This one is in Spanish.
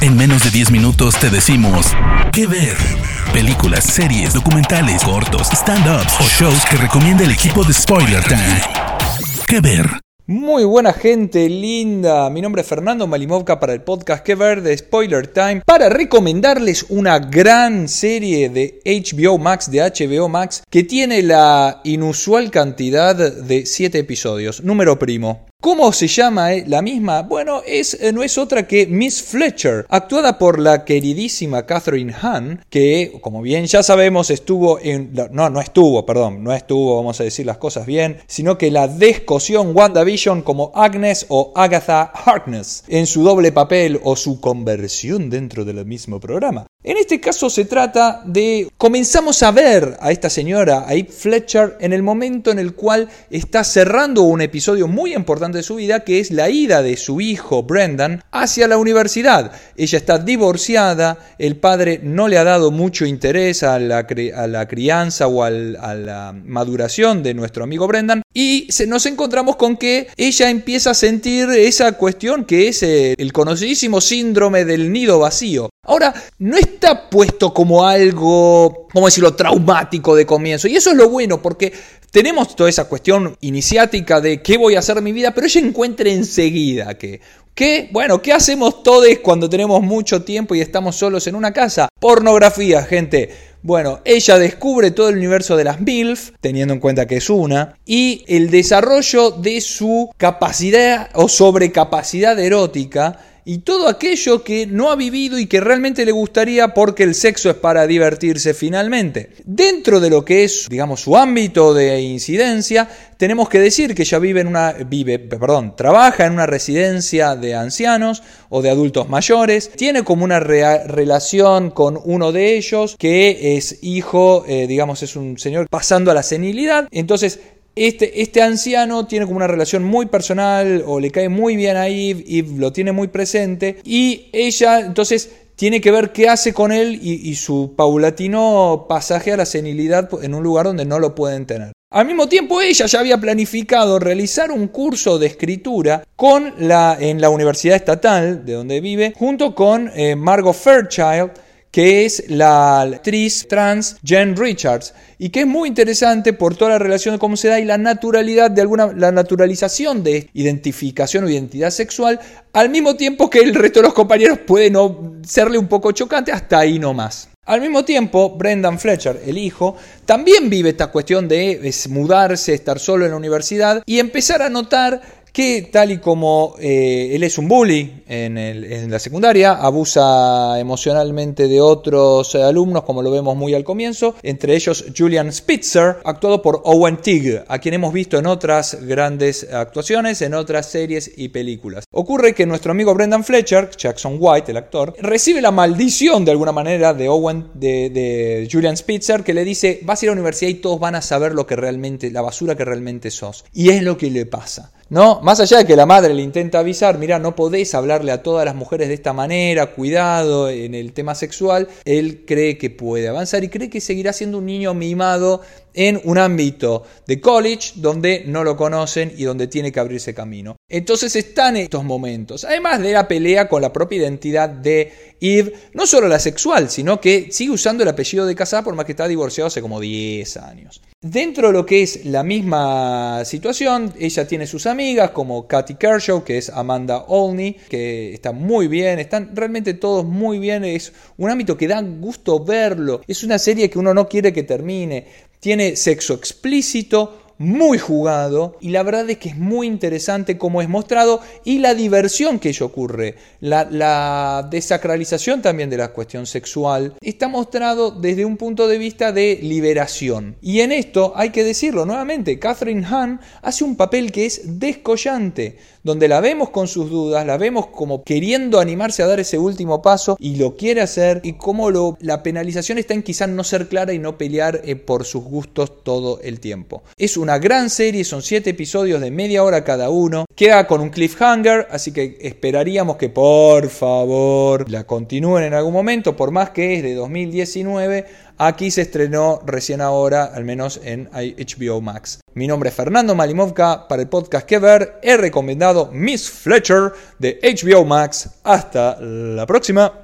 En menos de 10 minutos te decimos qué ver. Películas, series, documentales, cortos, stand-ups o shows que recomienda el equipo de Spoiler Time. ¿Qué ver? Muy buena gente linda, mi nombre es Fernando Malimovka para el podcast Que Ver de Spoiler Time para recomendarles una gran serie de HBO Max, de HBO Max, que tiene la inusual cantidad de 7 episodios. Número primo. ¿Cómo se llama eh, la misma? Bueno, es, eh, no es otra que Miss Fletcher, actuada por la queridísima Catherine Hahn, que, como bien ya sabemos, estuvo en... No, no estuvo, perdón, no estuvo, vamos a decir las cosas bien, sino que la descoción WandaVision como Agnes o Agatha Harkness, en su doble papel o su conversión dentro del mismo programa. En este caso se trata de... Comenzamos a ver a esta señora, a Eve Fletcher, en el momento en el cual está cerrando un episodio muy importante de su vida, que es la ida de su hijo Brendan hacia la universidad. Ella está divorciada, el padre no le ha dado mucho interés a la, a la crianza o a la maduración de nuestro amigo Brendan, y nos encontramos con que ella empieza a sentir esa cuestión que es eh, el conocidísimo síndrome del nido vacío. Ahora, no está puesto como algo, ¿cómo decirlo?, traumático de comienzo. Y eso es lo bueno, porque tenemos toda esa cuestión iniciática de qué voy a hacer mi vida, pero ella encuentra enseguida que, ¿qué? Bueno, ¿qué hacemos todos cuando tenemos mucho tiempo y estamos solos en una casa? Pornografía, gente. Bueno, ella descubre todo el universo de las MILF, teniendo en cuenta que es una, y el desarrollo de su capacidad o sobrecapacidad erótica y todo aquello que no ha vivido y que realmente le gustaría porque el sexo es para divertirse finalmente. Dentro de lo que es, digamos, su ámbito de incidencia, tenemos que decir que ella vive en una vive, perdón, trabaja en una residencia de ancianos o de adultos mayores, tiene como una relación con uno de ellos que es hijo, eh, digamos, es un señor pasando a la senilidad, entonces este, este, anciano tiene como una relación muy personal o le cae muy bien a Eve, y lo tiene muy presente y ella entonces tiene que ver qué hace con él y, y, su paulatino pasaje a la senilidad en un lugar donde no lo pueden tener. Al mismo tiempo ella ya había planificado realizar un curso de escritura con la, en la Universidad Estatal de donde vive junto con eh, Margot Fairchild que es la actriz trans Jen Richards y que es muy interesante por toda la relación de cómo se da y la naturalidad de alguna la naturalización de identificación o identidad sexual al mismo tiempo que el resto de los compañeros puede no serle un poco chocante hasta ahí no más. Al mismo tiempo, Brendan Fletcher, el hijo, también vive esta cuestión de mudarse, estar solo en la universidad y empezar a notar que tal y como eh, él es un bully en, la secundaria, abusa emocionalmente de otros alumnos, como lo vemos muy al comienzo, entre ellos Julian Spitzer, actuado por Owen Teague, a quien hemos visto en otras grandes actuaciones, en otras series y películas. Ocurre que nuestro amigo Brendan Fletcher, Jackson White, el actor, recibe la maldición de alguna manera de Owen, de Julian Spitzer, que le dice, vas a ir a la universidad y todos van a saber lo que realmente, la basura que realmente sos. Y es lo que le pasa. ¿No? Más allá de que la madre le intenta avisar, mira, no podés hablarle a todas las mujeres de esta manera, cuidado en el tema sexual, él cree que puede avanzar y cree que seguirá siendo un niño mimado en un ámbito de college donde no lo conocen y donde tiene que abrirse camino. Entonces están estos momentos, además de la pelea con la propia identidad de Eve, no solo la sexual, sino que sigue usando el apellido de casada por más que está divorciado hace como 10 años. Dentro de lo que es la misma situación, ella tiene sus amigas como Katy Kershaw, que es Amanda Olney, que está muy bien, están realmente todos muy bien, es un ámbito que da gusto verlo, es una serie que uno no quiere que termine, tiene sexo explícito, muy jugado y la verdad es que es muy interesante cómo es mostrado y la diversión que ello ocurre, la, desacralización también de la cuestión sexual, está mostrado desde un punto de vista de liberación. Y en esto hay que decirlo nuevamente, Catherine Hahn hace un papel que es descollante, donde la vemos con sus dudas, la vemos como queriendo animarse a dar ese último paso y lo quiere hacer y cómo lo, la penalización está en quizás no ser clara y no pelear eh, por sus gustos todo el tiempo. Es una gran serie, son siete episodios de media hora cada uno. Queda con un cliffhanger, así que esperaríamos que por favor la continúen en algún momento, por más que es de 2019. Aquí se estrenó recién ahora, al menos en HBO Max. Mi nombre es Fernando Malimovka para el podcast Que Ver. He recomendado Miss Fletcher de HBO Max. Hasta la próxima.